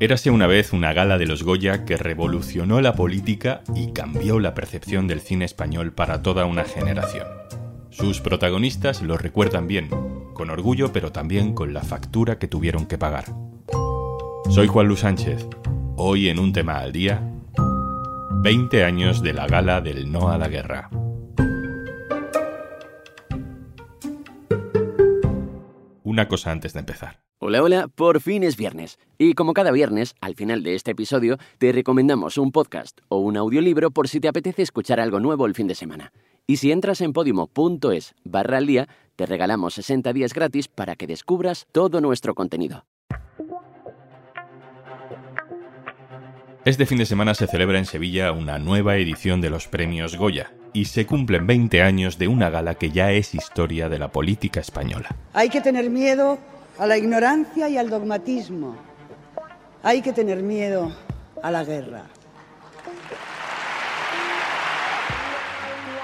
Érase una vez una gala de los Goya que revolucionó la política y cambió la percepción del cine español para toda una generación. Sus protagonistas lo recuerdan bien, con orgullo pero también con la factura que tuvieron que pagar. Soy Juan Luis Sánchez. Hoy en un tema al día, 20 años de la gala del No a la Guerra. Una cosa antes de empezar. Hola, hola, por fin es viernes. Y como cada viernes, al final de este episodio, te recomendamos un podcast o un audiolibro por si te apetece escuchar algo nuevo el fin de semana. Y si entras en podimo.es barra al día, te regalamos 60 días gratis para que descubras todo nuestro contenido. Este fin de semana se celebra en Sevilla una nueva edición de los premios Goya y se cumplen 20 años de una gala que ya es historia de la política española. Hay que tener miedo a la ignorancia y al dogmatismo. Hay que tener miedo a la guerra.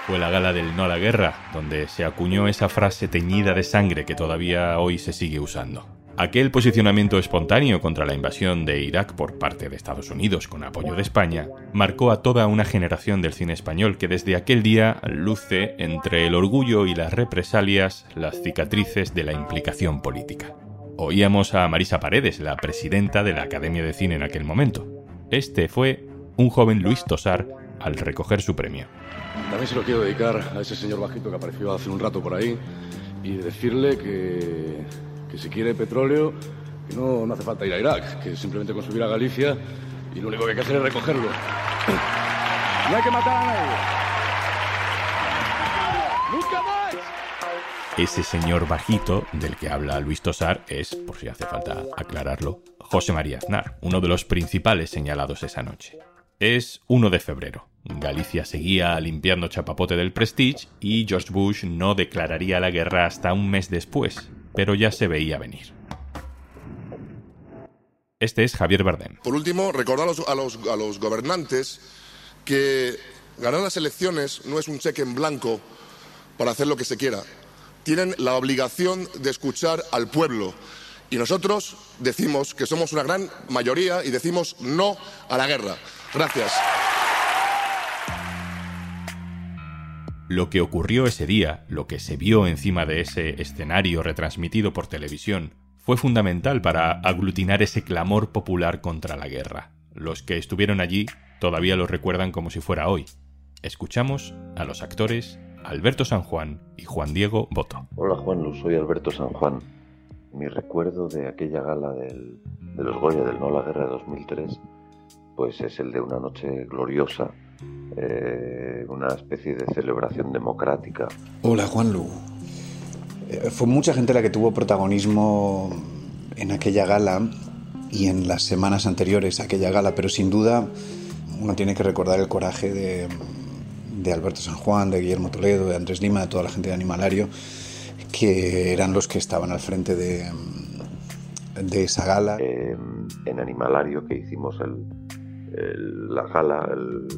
Fue la gala del No a la Guerra, donde se acuñó esa frase teñida de sangre que todavía hoy se sigue usando. Aquel posicionamiento espontáneo contra la invasión de Irak por parte de Estados Unidos con apoyo de España marcó a toda una generación del cine español que desde aquel día luce entre el orgullo y las represalias las cicatrices de la implicación política. Oíamos a Marisa Paredes, la presidenta de la Academia de Cine en aquel momento. Este fue un joven Luis Tosar al recoger su premio. También se lo quiero dedicar a ese señor bajito que apareció hace un rato por ahí y decirle que, que si quiere petróleo, que no, no hace falta ir a Irak, que simplemente con subir a Galicia y lo único que hay que hacer es recogerlo. No hay que matar a nadie. Ese señor bajito del que habla Luis Tosar es, por si hace falta aclararlo, José María Aznar, uno de los principales señalados esa noche. Es 1 de febrero. Galicia seguía limpiando chapapote del Prestige y George Bush no declararía la guerra hasta un mes después, pero ya se veía venir. Este es Javier Bardem. Por último, recordar a los, gobernantes que ganar las elecciones no es un cheque en blanco para hacer lo que se quiera. Tienen la obligación de escuchar al pueblo. Y nosotros decimos que somos una gran mayoría y decimos no a la guerra. Gracias. Lo que ocurrió ese día, lo que se vio encima de ese escenario retransmitido por televisión, fue fundamental para aglutinar ese clamor popular contra la guerra. Los que estuvieron allí todavía lo recuerdan como si fuera hoy. Escuchamos a los actores Alberto San Juan y Juan Diego Boto. Hola Juan Luz, soy Alberto San Juan. Mi recuerdo de aquella gala del, de los Goya del No la Guerra de 2003 pues es el de una noche gloriosa, eh, una especie de celebración democrática. Hola Juanlu. Eh, fue mucha gente la que tuvo protagonismo en aquella gala y en las semanas anteriores a aquella gala, pero sin duda uno tiene que recordar el coraje de, de Alberto San Juan, de Guillermo Toledo, de Andrés Lima, de toda la gente de Animalario, que eran los que estaban al frente de, esa gala. En Animalario, que hicimos el, la gala, el,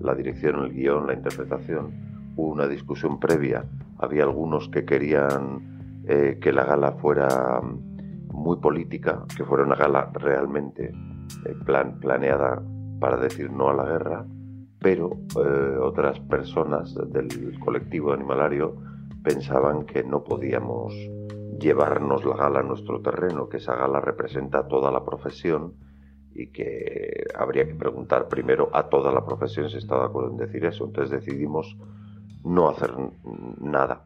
la dirección, el guion, la interpretación, hubo una discusión previa. Había algunos que querían eh, que la gala fuera muy política, que fuera una gala realmente eh, plan, planeada para decir no a la guerra, pero eh, otras personas del colectivo animalario pensaban que no podíamos llevarnos la gala a nuestro terreno, que esa gala representa toda la profesión y que habría que preguntar primero a toda la profesión si está de acuerdo en decir eso. Entonces decidimos no hacer nada.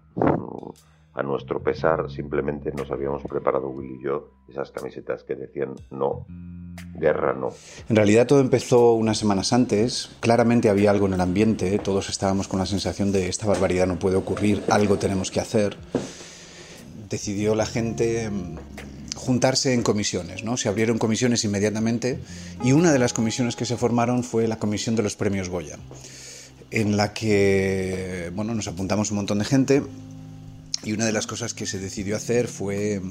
A nuestro pesar, simplemente nos habíamos preparado Will y yo esas camisetas que decían no, En realidad todo empezó unas semanas antes. Claramente había algo en el ambiente. Todos estábamos con la sensación de esta barbaridad no puede ocurrir, algo tenemos que hacer. Decidió la gente juntarse en comisiones, ¿no? Se abrieron comisiones inmediatamente y una de las comisiones que se formaron fue la comisión de los premios Goya, en la que, bueno, nos apuntamos un montón de gente y una de las cosas que se decidió hacer fue,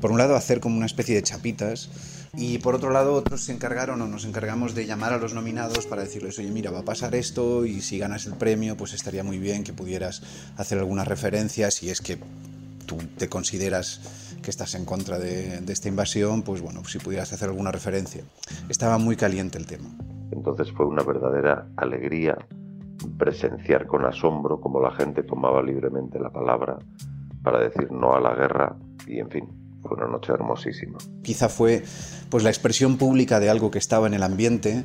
por un lado, hacer como una especie de chapitas y por otro lado otros se encargaron o nos encargamos de llamar a los nominados para decirles, oye, mira, va a pasar esto y si ganas el premio, pues estaría muy bien que pudieras hacer alguna referencia si es que tú te consideras que estás en contra de, esta invasión, pues bueno, si pudieras hacer alguna referencia. Estaba muy caliente el tema. Entonces fue una verdadera alegría presenciar con asombro cómo la gente tomaba libremente la palabra para decir no a la guerra y en fin, fue una noche hermosísima. Quizá fue pues la expresión pública de algo que estaba en el ambiente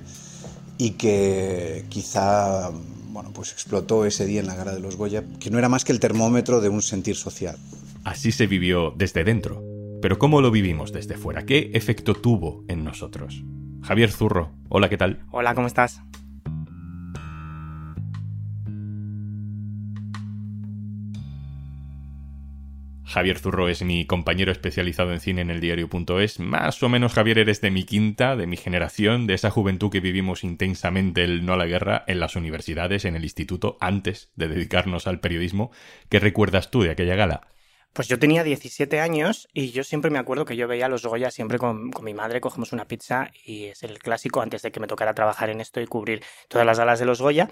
y que quizá bueno, pues explotó ese día en la gara de los Goya, que no era más que el termómetro de un sentir social. Así se vivió desde dentro. Pero ¿cómo lo vivimos desde fuera? ¿Qué efecto tuvo en nosotros? Javier Zurro, hola, ¿qué tal? Hola, ¿cómo estás? Javier Zurro es mi compañero especializado en cine en el diario.es. Más o menos, Javier, eres de mi quinta, de mi generación, de esa juventud que vivimos intensamente el no a la guerra en las universidades, en el instituto, antes de dedicarnos al periodismo. ¿Qué recuerdas tú de aquella gala? Pues yo tenía 17 años y yo siempre me acuerdo que yo veía los Goya siempre con, con, mi madre, cogemos una pizza y es el clásico antes de que me tocara trabajar en esto y cubrir todas las galas de los Goya.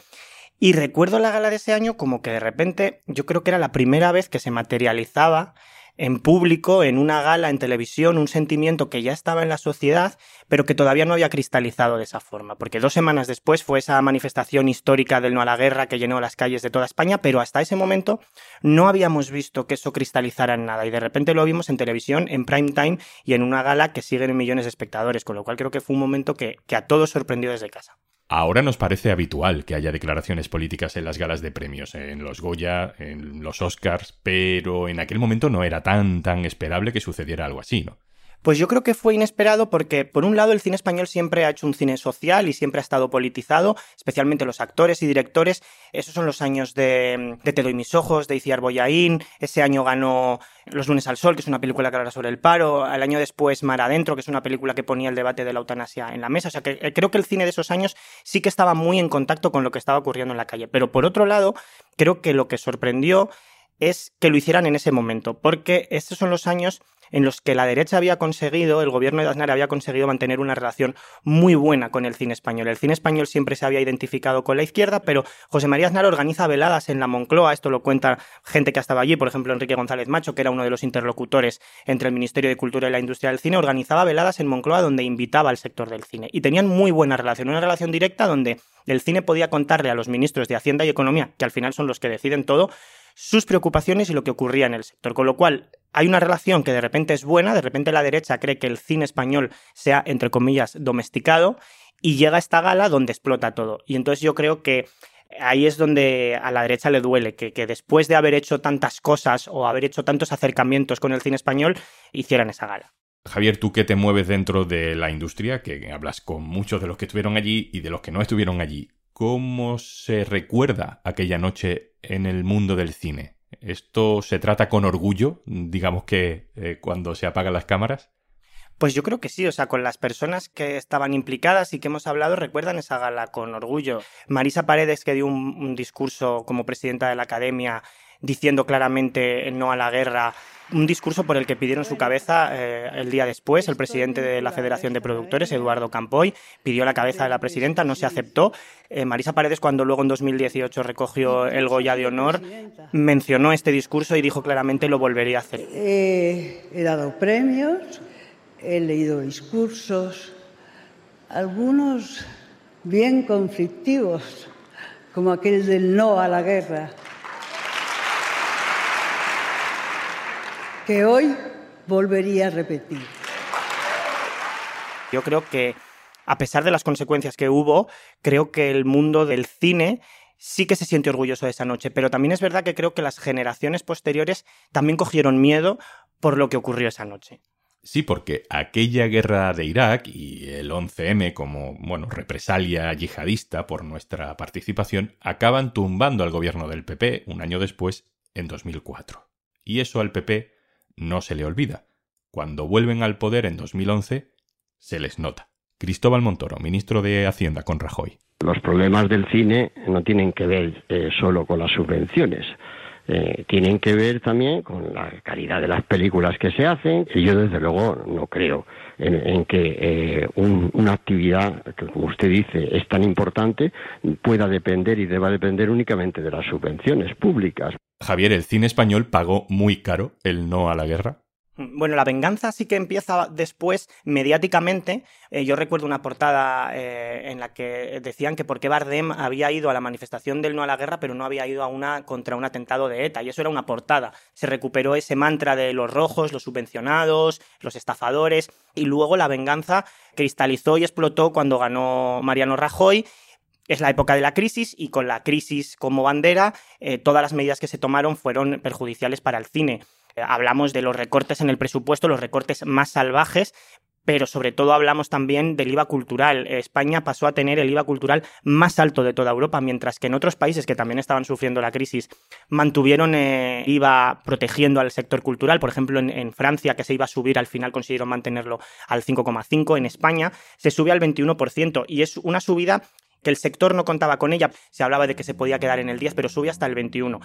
Y recuerdo la gala de ese año como que de repente yo creo que era la primera vez que se materializaba en público, en una gala, en televisión, un sentimiento que ya estaba en la sociedad, pero que todavía no había cristalizado de esa forma. Porque dos semanas después fue esa manifestación histórica del no a la guerra que llenó las calles de toda España, pero hasta ese momento no habíamos visto que eso cristalizara en nada. Y de repente lo vimos en televisión, en prime time y en una gala que siguen en millones de espectadores, con lo cual creo que fue un momento que, que a todos sorprendió desde casa. Ahora nos parece habitual que haya declaraciones políticas en las galas de premios, en los Goya, en los Oscars, pero en aquel momento no era tan tan esperable que sucediera algo así, ¿no? Pues yo creo que fue inesperado porque, por un lado, el cine español siempre ha hecho un cine social y siempre ha estado politizado, especialmente los actores y directores. Esos son los años de, Te doy mis ojos, de Iciar Boyaín. Ese año ganó Los lunes al sol, que es una película que habla sobre el paro. El año después, Mar Adentro, que es una película que ponía el debate de la eutanasia en la mesa. O sea, que eh, creo que el cine de esos años sí que estaba muy en contacto con lo que estaba ocurriendo en la calle. Pero, por otro lado, creo que lo que sorprendió es que lo hicieran en ese momento, porque estos son los años en los que la derecha había conseguido, el gobierno de Aznar había conseguido mantener una relación muy buena con el cine español. El cine español siempre se había identificado con la izquierda, pero José María Aznar organiza veladas en la Moncloa, esto lo cuenta gente que estaba allí, por ejemplo Enrique González Macho, que era uno de los interlocutores entre el Ministerio de Cultura y la Industria del Cine, organizaba veladas en Moncloa donde invitaba al sector del cine. Y tenían muy buena relación, una relación directa donde el cine podía contarle a los ministros de Hacienda y Economía, que al final son los que deciden todo, sus preocupaciones y lo que ocurría en el sector. Con lo cual, hay una relación que de repente es buena, de repente la derecha cree que el cine español sea, entre comillas, domesticado, y llega esta gala donde explota todo. Y entonces yo creo que ahí es donde a la derecha le duele, que, que, después de haber hecho tantas cosas o haber hecho tantos acercamientos con el cine español, hicieran esa gala. Javier, tú que te mueves dentro de la industria, que hablas con muchos de los que estuvieron allí y de los que no estuvieron allí, ¿cómo se recuerda aquella noche en el mundo del cine? ¿Esto se trata con orgullo, digamos que eh, cuando se apagan las cámaras? Pues yo creo que sí, o sea, con las personas que estaban implicadas y que hemos hablado recuerdan esa gala con orgullo. Marisa Paredes, que dio un discurso como presidenta de la Academia diciendo claramente no a la guerra, un discurso por el que pidieron su cabeza eh, el día después. El presidente de la Federación de Productores, Eduardo Campoy, pidió la cabeza de la presidenta, no se aceptó. Eh, Marisa Paredes, cuando luego en 2018 recogió el Goya de Honor, mencionó este discurso y dijo claramente lo volvería a hacer. he dado premios, he leído discursos, algunos bien conflictivos, como aquel del no a la guerra que hoy volvería a repetir. Yo creo que, a pesar de las consecuencias que hubo, creo que el mundo del cine sí que se siente orgulloso de esa noche, pero también es verdad que creo que las generaciones posteriores también cogieron miedo por lo que ocurrió esa noche. Sí, porque aquella guerra de Irak y el 11M como, bueno, represalia yihadista por nuestra participación acaban tumbando al gobierno del PP un año después, en 2004. Y eso al PP no se le olvida. Cuando vuelven al poder en 2011, se les nota. Cristóbal Montoro, ministro de Hacienda con Rajoy. Los problemas del cine no tienen que ver eh, solo con las subvenciones. Eh, tienen que ver también con la calidad de las películas que se hacen y yo desde luego no creo en, que eh, una actividad que como usted dice es tan importante pueda depender y deba depender únicamente de las subvenciones públicas. Javier, el cine español pagó muy caro el no a la guerra. Bueno, la venganza sí que empieza después mediáticamente. Eh, yo recuerdo una portada eh, en la que decían que por qué Bardem había ido a la manifestación del no a la guerra, pero no había ido a una contra un atentado de ETA. Y eso era una portada. Se recuperó ese mantra de los rojos, los subvencionados, los estafadores. Y luego la venganza cristalizó y explotó cuando ganó Mariano Rajoy es la época de la crisis y con la crisis como bandera, eh, todas las medidas que se tomaron fueron perjudiciales para el cine. Hablamos de los recortes en el presupuesto, los recortes más salvajes, pero sobre todo hablamos también del IVA cultural. España pasó a tener el IVA cultural más alto de toda Europa, mientras que en otros países que también estaban sufriendo la crisis mantuvieron eh, IVA protegiendo al sector cultural. Por ejemplo, en, en, Francia, que se iba a subir, al final consiguieron mantenerlo al 5,5%. En España se sube al 21% y es una subida que el sector no contaba con ella. Se hablaba de que se podía quedar en el 10, pero sube hasta el 21.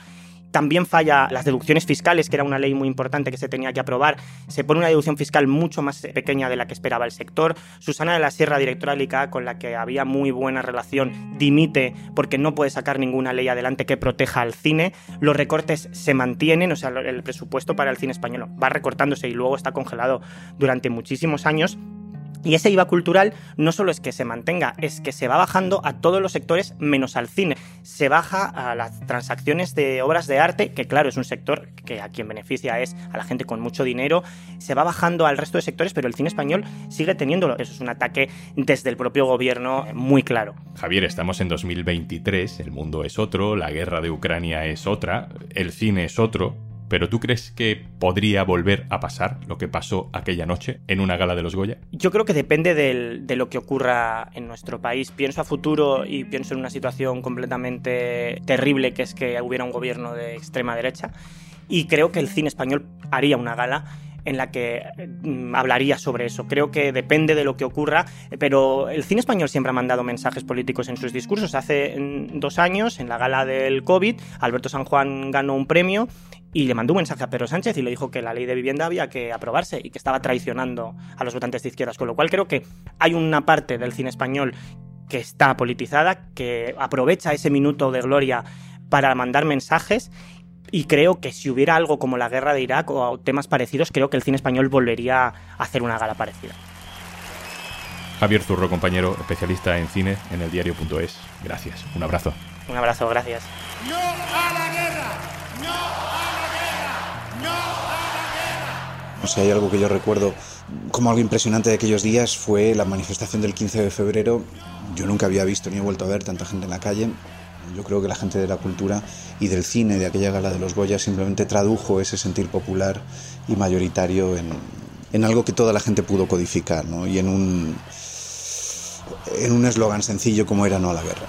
También falla las deducciones fiscales, que era una ley muy importante que se tenía que aprobar. Se pone una deducción fiscal mucho más pequeña de la que esperaba el sector. Susana de la Sierra, directora del con la que había muy buena relación, dimite porque no puede sacar ninguna ley adelante que proteja al cine. Los recortes se mantienen, o sea, el presupuesto para el cine español va recortándose y luego está congelado durante muchísimos años. Y ese IVA cultural no solo es que se mantenga, es que se va bajando a todos los sectores menos al cine. Se baja a las transacciones de obras de arte, que claro, es un sector que a quien beneficia es a la gente con mucho dinero. Se va bajando al resto de sectores, pero el cine español sigue teniéndolo. Eso es un ataque desde el propio gobierno muy claro. Javier, estamos en 2023, el mundo es otro, la guerra de Ucrania es otra, el cine es otro. ¿Pero tú crees que podría volver a pasar lo que pasó aquella noche en una gala de los Goya? Yo creo que depende de lo que ocurra en nuestro país. Pienso a futuro y pienso en una situación completamente terrible que es que hubiera un gobierno de extrema derecha. Y creo que el cine español haría una gala en la que mm, hablaría sobre eso. Creo que depende de lo que ocurra, pero el cine español siempre ha mandado mensajes políticos en sus discursos. Hace mm, dos años, en la gala del COVID, Alberto San Juan ganó un premio y le mandó un mensaje a Pedro Sánchez y le dijo que la ley de vivienda había que aprobarse y que estaba traicionando a los votantes de izquierdas. Con lo cual creo que hay una parte del cine español que está politizada, que aprovecha ese minuto de gloria para mandar mensajes y creo que si hubiera algo como la guerra de Irak o temas parecidos, creo que el cine español volvería a hacer una gala parecida. Javier Zurro, compañero, especialista en cine en el diario.es. Gracias. Un abrazo. Un abrazo, gracias. ¡No a la guerra! ¡No a la guerra! ¡No a la guerra! O sea, hay algo que yo recuerdo como algo impresionante de aquellos días fue la manifestación del 15 de febrero. Yo nunca había visto ni he vuelto a ver tanta gente en la calle. Yo creo que la gente de la cultura y del cine de aquella gala de los Goya simplemente tradujo ese sentir popular y mayoritario en, en algo que toda la gente pudo codificar, ¿no? Y en un en un eslogan sencillo como era no a la guerra.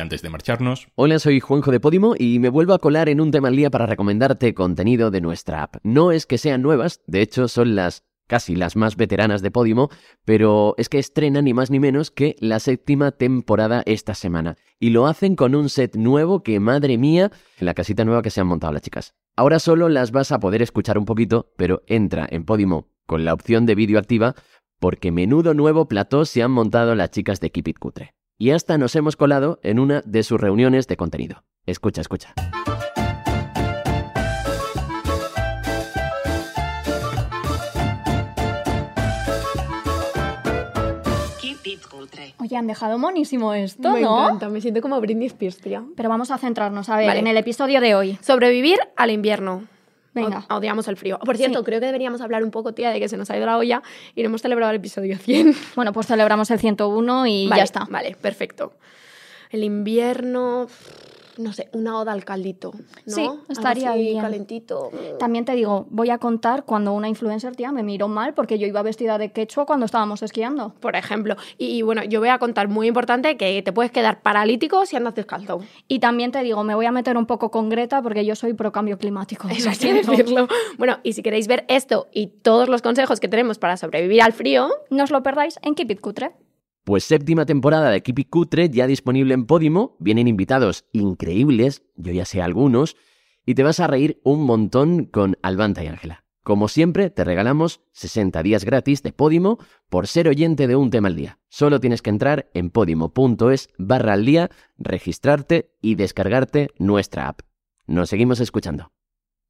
Antes de marcharnos... Hola, soy Juanjo de Podimo y me vuelvo a colar en un tema al día para recomendarte contenido de nuestra app. No es que sean nuevas, de hecho son las casi las más veteranas de Podimo, pero es que estrenan ni más ni menos que la séptima temporada esta semana. Y lo hacen con un set nuevo que, madre mía, la casita nueva que se han montado las chicas. Ahora solo las vas a poder escuchar un poquito, pero entra en Podimo con la opción de vídeo activa, porque menudo nuevo plató se han montado las chicas de Keep It Cutre. Y hasta nos hemos colado en una de sus reuniones de contenido. Escucha, escucha. Oye, han dejado monísimo esto, me ¿no? encanta, me siento como Britney Spears, tía. Pero vamos a centrarnos, a ver, Vale. en el episodio de hoy. Sobrevivir al invierno. Venga. O- odiamos el frío. Por cierto, creo que deberíamos hablar un poco, tía, de que se nos ha ido la olla y no hemos celebrado el episodio 100. Bueno, pues celebramos el 101 y Vale, ya está. Vale, perfecto. El invierno, no sé, una oda al caldito, ¿no? Sí, Algo estaría así, bien. calentito. También te digo, voy a contar cuando una influencer, tía, me miró mal porque yo iba vestida de quechua cuando estábamos esquiando. Por ejemplo. Y, y bueno, yo voy a contar muy importante que te puedes quedar paralítico si andas descalzo. Y también te digo, me voy a meter un poco con Greta porque yo soy pro cambio climático. Eso hay que decirlo. Bueno, y si queréis ver esto y todos los consejos que tenemos para sobrevivir al frío, No os lo perdáis en Keep It Cutre. Pues séptima temporada de Keep It Cutre ya disponible en Podimo, vienen invitados increíbles, yo ya sé algunos, y te vas a reír un montón con Albanta y Ángela. Como siempre, te regalamos 60 días gratis de Podimo por ser oyente de un tema al día. Solo tienes que entrar en podimo.es barra al día, registrarte y descargarte nuestra app. Nos seguimos escuchando.